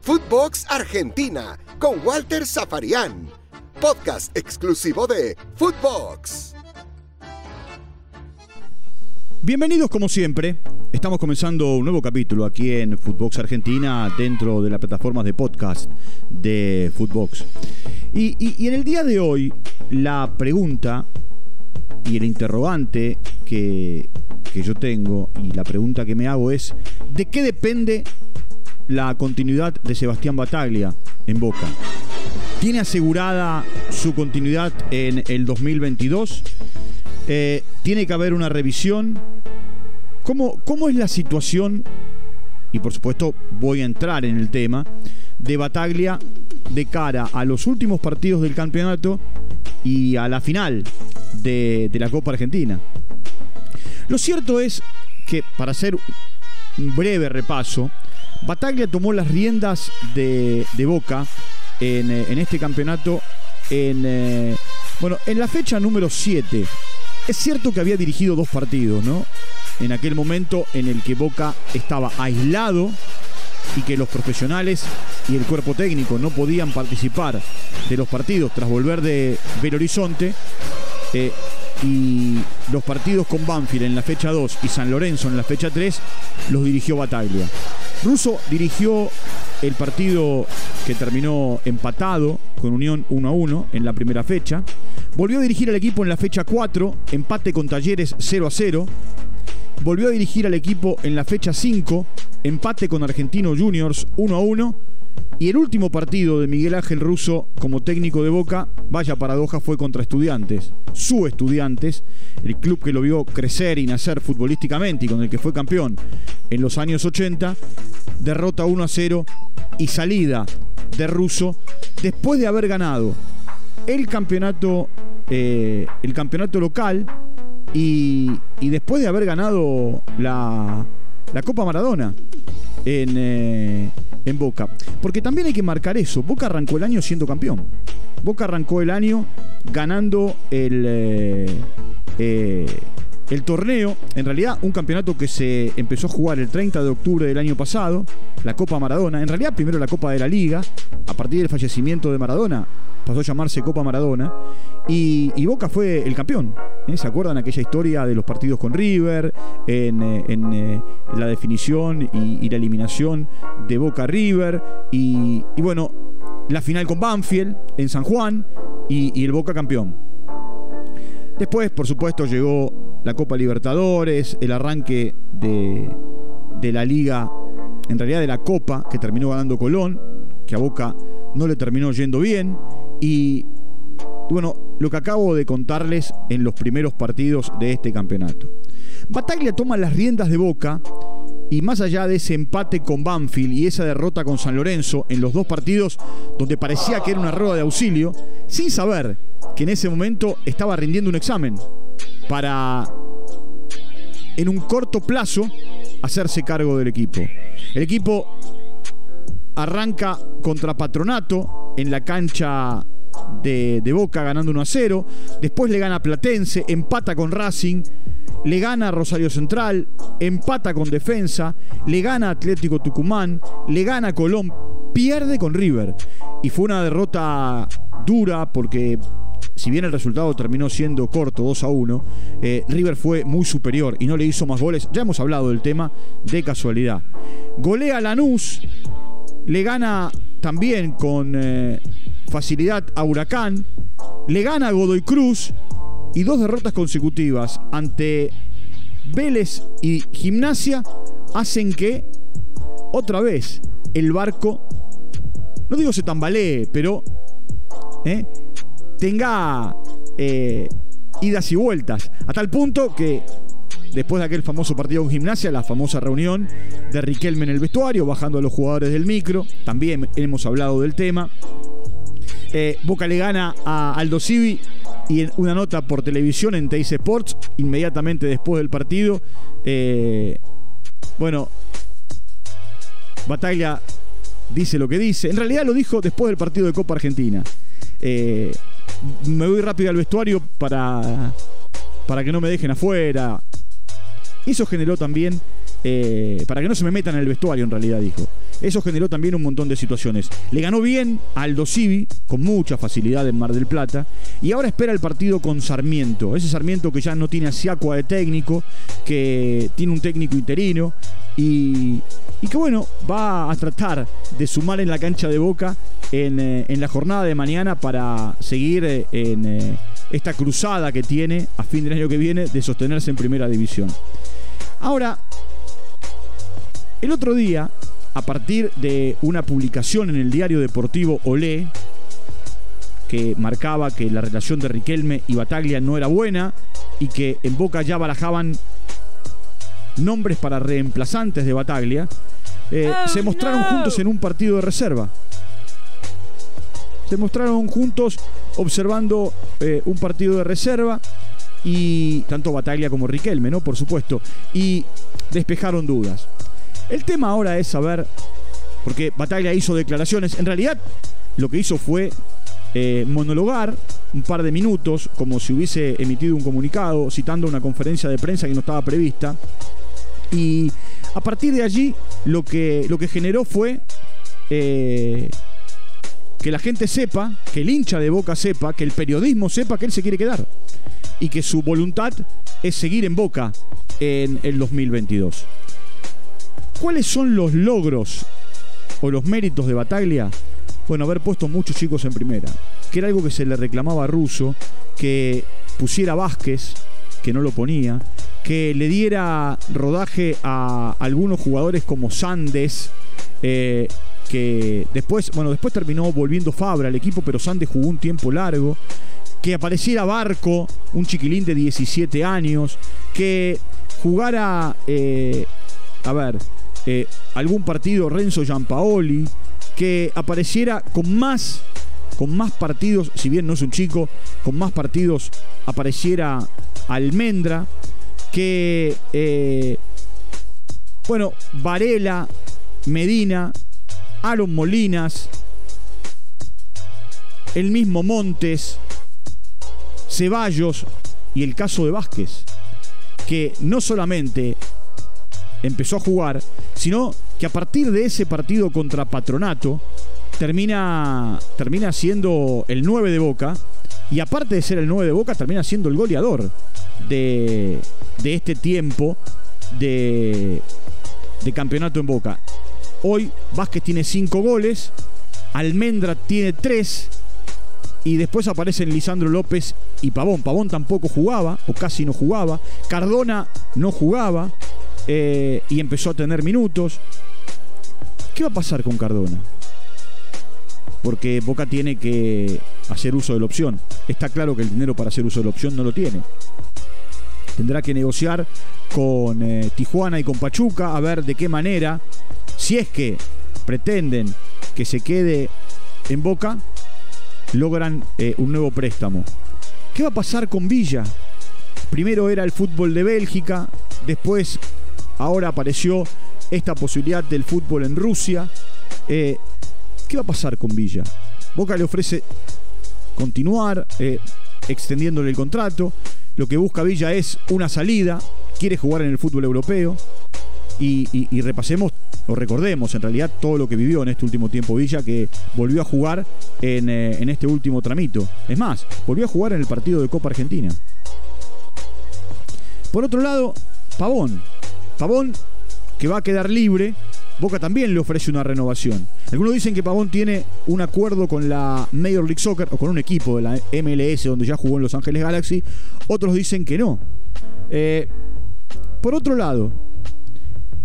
Footbox Argentina con Walter Zafarian. Podcast exclusivo de Footbox. Bienvenidos como siempre. Estamos comenzando un nuevo capítulo aquí en Footbox Argentina dentro de las plataformas de podcast de Footbox. Y, y en el día de hoy la pregunta y el interrogante que, que yo tengo y la pregunta que me hago es, ¿de qué depende la continuidad de Sebastián Bataglia en Boca. ¿Tiene asegurada su continuidad en el 2022? Eh, ¿Tiene que haber una revisión? ¿Cómo, ¿Cómo es la situación? Y por supuesto voy a entrar en el tema de Bataglia de cara a los últimos partidos del campeonato y a la final de, de la Copa Argentina. Lo cierto es que, para hacer un breve repaso, Bataglia tomó las riendas de, Boca eh, en, este campeonato en, eh, bueno, en la fecha número 7. Es cierto que había dirigido dos partidos, ¿no? En aquel momento en el que Boca estaba aislado y que los profesionales y el cuerpo técnico no podían participar de los partidos tras volver de Belo Horizonte. Eh, y los partidos con Banfield en la fecha 2 y San Lorenzo en la fecha 3 los dirigió Bataglia. Russo dirigió el partido que terminó empatado con Unión 1 a 1 en la primera fecha. Volvió a dirigir al equipo en la fecha 4, empate con Talleres 0 a 0. Volvió a dirigir al equipo en la fecha 5, empate con Argentino Juniors 1 a 1 y el último partido de Miguel Ángel Russo como técnico de Boca, vaya paradoja, fue contra Estudiantes. Su Estudiantes, el club que lo vio crecer y nacer futbolísticamente y con el que fue campeón en los años 80, derrota 1 a 0 y salida de Russo después de haber ganado el campeonato, eh, el campeonato local y, después de haber ganado la, la Copa Maradona en, eh, en Boca. Porque también hay que marcar eso. Boca arrancó el año siendo campeón. Boca arrancó el año ganando el, eh, eh, el torneo. En realidad, un campeonato que se empezó a jugar el 30 de octubre del año pasado. La Copa Maradona. En realidad, primero la Copa de la Liga. A partir del fallecimiento de Maradona, pasó a llamarse Copa Maradona. Y, Boca fue el campeón. ¿eh? ¿Se acuerdan aquella historia de los partidos con River? En, eh, eh, la definición y, la eliminación de Boca River. Y, bueno, la final con Banfield en San Juan y, el Boca campeón. Después, por supuesto, llegó la Copa Libertadores, el arranque de, de la liga, en realidad de la Copa, que terminó ganando Colón, que a Boca no le terminó yendo bien. Y bueno, lo que acabo de contarles en los primeros partidos de este campeonato. Bataglia toma las riendas de Boca y más allá de ese empate con Banfield y esa derrota con San Lorenzo en los dos partidos donde parecía que era una rueda de auxilio, sin saber que en ese momento estaba rindiendo un examen para en un corto plazo hacerse cargo del equipo. El equipo arranca contra Patronato en la cancha de, Boca ganando 1 a 0. Después le gana Platense, empata con Racing, le gana Rosario Central, empata con Defensa, le gana Atlético Tucumán, le gana Colón, pierde con River. Y fue una derrota dura porque si bien el resultado terminó siendo corto, 2 a 1, eh, River fue muy superior y no le hizo más goles. Ya hemos hablado del tema de casualidad. Golea Lanús, le gana también con eh, facilidad a Huracán, le gana a Godoy Cruz y dos derrotas consecutivas ante Vélez y Gimnasia hacen que otra vez el barco, no digo se tambalee, pero eh, tenga eh, idas y vueltas, a tal punto que después de aquel famoso partido con gimnasia, la famosa reunión de Riquelme en el vestuario, bajando a los jugadores del micro, también hemos hablado del tema. Eh, Boca le gana a Aldo Civi y en una nota por televisión en Teis Sports, inmediatamente después del partido. Eh, bueno, Bataglia dice lo que dice. En realidad lo dijo después del partido de Copa Argentina. Me voy rápido al vestuario para, para que no me dejen afuera. Eso generó también eh, para que no se me metan en el vestuario, en realidad dijo. Eso generó también un montón de situaciones. Le ganó bien a Aldo con mucha facilidad en Mar del Plata, y ahora espera el partido con Sarmiento. Ese Sarmiento que ya no tiene a Siacua de técnico, que tiene un técnico interino, y, que bueno, va a tratar de sumar en la cancha de Boca en, eh, la jornada de mañana para seguir eh, en esta cruzada que tiene a fin del año que viene de sostenerse en primera división. Ahora, el otro día, a partir de una publicación en el diario deportivo Olé, que marcaba que la relación de Riquelme y Bataglia no era buena y que en Boca ya barajaban nombres para reemplazantes de Bataglia, eh, oh, se mostraron juntos en un partido de reserva. Se mostraron juntos observando eh, un partido de reserva y tanto Bataglia como Riquelme, ¿no? Por supuesto. Y despejaron dudas. El tema ahora es saber, porque Bataglia hizo declaraciones, en realidad lo que hizo fue eh, monologar un par de minutos, como si hubiese emitido un comunicado, citando una conferencia de prensa que no estaba prevista. Y a partir de allí, lo que, lo que generó fue eh, que la gente sepa, que el hincha de Boca sepa, que el periodismo sepa que él se quiere quedar. Y que su voluntad es seguir en Boca en el 2022. ¿Cuáles son los logros o los méritos de Bataglia? Bueno, haber puesto muchos chicos en primera, que era algo que se le reclamaba a Russo, que pusiera Vázquez, que no lo ponía, que le diera rodaje a algunos jugadores como Sandes, eh, que después, bueno, después terminó volviendo Fabra al equipo, pero Sandes jugó un tiempo largo, que apareciera Barco, un chiquilín de 17 años, que jugara, eh, a ver, eh, algún partido Renzo Giampaoli, que apareciera con más, con más partidos, si bien no es un chico, con más partidos apareciera Almendra, que, eh, bueno, Varela, Medina, Aaron Molinas, el mismo Montes, Ceballos y el caso de Vázquez, que no solamente empezó a jugar, sino que a partir de ese partido contra Patronato termina, termina siendo el 9 de Boca y aparte de ser el 9 de Boca termina siendo el goleador de, de este tiempo de, de campeonato en Boca. Hoy Vázquez tiene 5 goles, Almendra tiene 3 y después aparecen Lisandro López y Pavón. Pavón tampoco jugaba o casi no jugaba. Cardona no jugaba. Eh, y empezó a tener minutos. ¿Qué va a pasar con Cardona? Porque Boca tiene que hacer uso de la opción. Está claro que el dinero para hacer uso de la opción no lo tiene. Tendrá que negociar con eh, Tijuana y con Pachuca a ver de qué manera, si es que pretenden que se quede en Boca, logran eh, un nuevo préstamo. ¿Qué va a pasar con Villa? Primero era el fútbol de Bélgica, después Ahora apareció esta posibilidad del fútbol en Rusia. Eh, ¿Qué va a pasar con Villa? Boca le ofrece continuar extendiéndole el contrato. Lo que busca Villa es una salida. Quiere jugar en el fútbol europeo. Y, repasemos o recordemos en realidad todo lo que vivió en este último tiempo Villa, que volvió a jugar en, eh, en este último tramito. Es más, volvió a jugar en el partido de Copa Argentina. Por otro lado, Pavón, Pavón, que va a quedar libre, Boca también le ofrece una renovación. Algunos dicen que Pavón tiene un acuerdo con la Major League Soccer o con un equipo de la MLS donde ya jugó en Los Ángeles Galaxy. Otros dicen que no. Eh, por otro lado,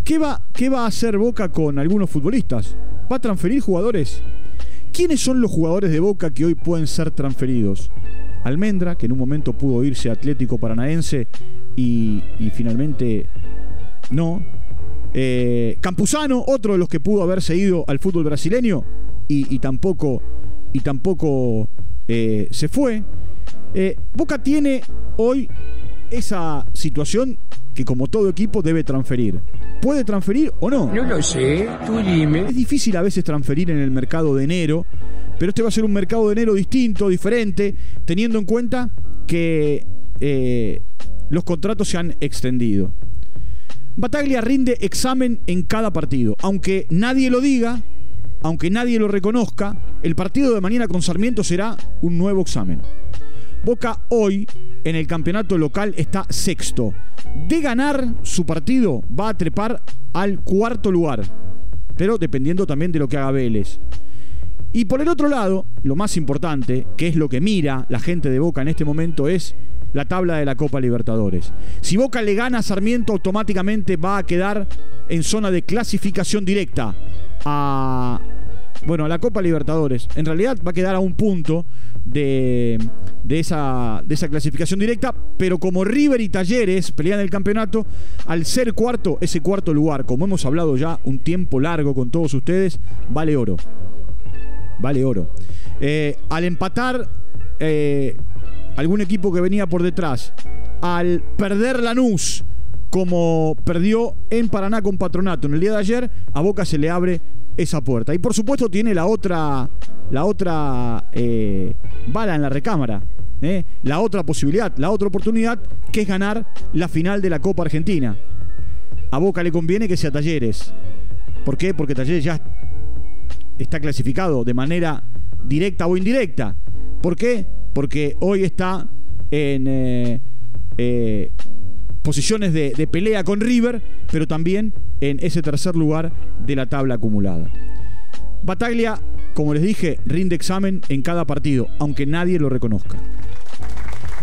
¿qué va, ¿qué va a hacer Boca con algunos futbolistas? ¿Va a transferir jugadores? ¿Quiénes son los jugadores de Boca que hoy pueden ser transferidos? Almendra, que en un momento pudo irse a Atlético Paranaense y, y finalmente no. Eh, Campuzano, otro de los que pudo haber seguido al fútbol brasileño y, tampoco, y tampoco eh, se fue. Eh, Boca tiene hoy esa situación que como todo equipo debe transferir. ¿Puede transferir o no? No lo sé, tú dime. Es difícil a veces transferir en el mercado de enero, pero este va a ser un mercado de enero distinto, diferente, teniendo en cuenta que los contratos se han extendido. Bataglia rinde examen en cada partido. Aunque nadie lo diga, aunque nadie lo reconozca, el partido de mañana con Sarmiento será un nuevo examen. Boca hoy en el campeonato local está sexto. De ganar su partido va a trepar al cuarto lugar, pero dependiendo también de lo que haga Vélez. Y por el otro lado, lo más importante, que es lo que mira la gente de Boca en este momento, es la tabla de la Copa Libertadores. Si Boca le gana a Sarmiento, automáticamente va a quedar en zona de clasificación directa a, bueno, a la Copa Libertadores. En realidad va a quedar a un punto de, de, esa, de esa clasificación directa, pero como River y Talleres pelean el campeonato, al ser cuarto, ese cuarto lugar, como hemos hablado ya un tiempo largo con todos ustedes, vale oro. Vale oro. Eh, al empatar eh, algún equipo que venía por detrás, al perder Lanús, como perdió en Paraná con Patronato en el día de ayer, a Boca se le abre esa puerta. Y por supuesto tiene la otra, la otra eh, bala en la recámara, eh, la otra posibilidad, la otra oportunidad, que es ganar la final de la Copa Argentina. A Boca le conviene que sea Talleres. ¿Por qué? Porque Talleres ya está clasificado de manera directa o indirecta. ¿Por qué? Porque hoy está en eh, posiciones de, de, pelea con River, pero también en ese tercer lugar de la tabla acumulada. Bataglia, como les dije, rinde examen en cada partido, aunque nadie lo reconozca.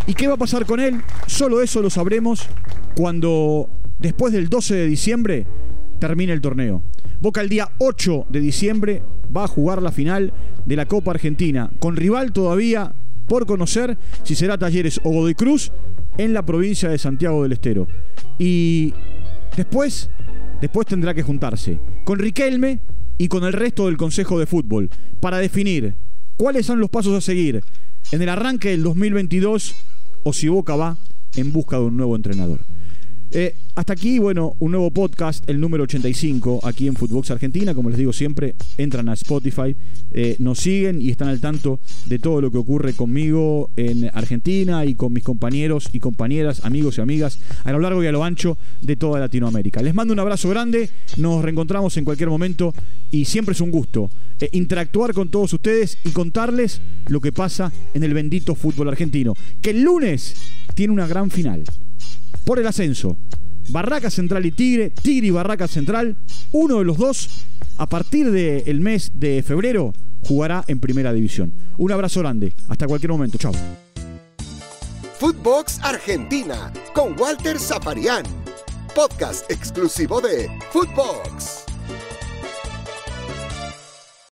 ¿Y qué va a pasar con él? Solo eso lo sabremos cuando, después del 12 de diciembre, termine el torneo. Boca el día 8 de diciembre va a jugar la final de la Copa Argentina, con rival todavía por conocer si será Talleres o Godoy Cruz en la provincia de Santiago del Estero. Y después, después tendrá que juntarse con Riquelme y con el resto del Consejo de Fútbol para definir cuáles son los pasos a seguir en el arranque del 2022 o si Boca va en busca de un nuevo entrenador. Eh, hasta aquí, bueno, un nuevo podcast, el número 85, aquí en Footbox Argentina. Como les digo siempre, entran a Spotify, eh, nos siguen y están al tanto de todo lo que ocurre conmigo en Argentina y con mis compañeros y compañeras, amigos y amigas a lo largo y a lo ancho de toda Latinoamérica. Les mando un abrazo grande, nos reencontramos en cualquier momento y siempre es un gusto eh, interactuar con todos ustedes y contarles lo que pasa en el bendito fútbol argentino, que el lunes tiene una gran final por el ascenso. Barraca Central y Tigre, Tigre y Barraca Central, uno de los dos, a partir del mes de febrero, jugará en primera división. Un abrazo grande, hasta cualquier momento, chao. Footbox Argentina con Walter Zafarian, podcast exclusivo de Footbox.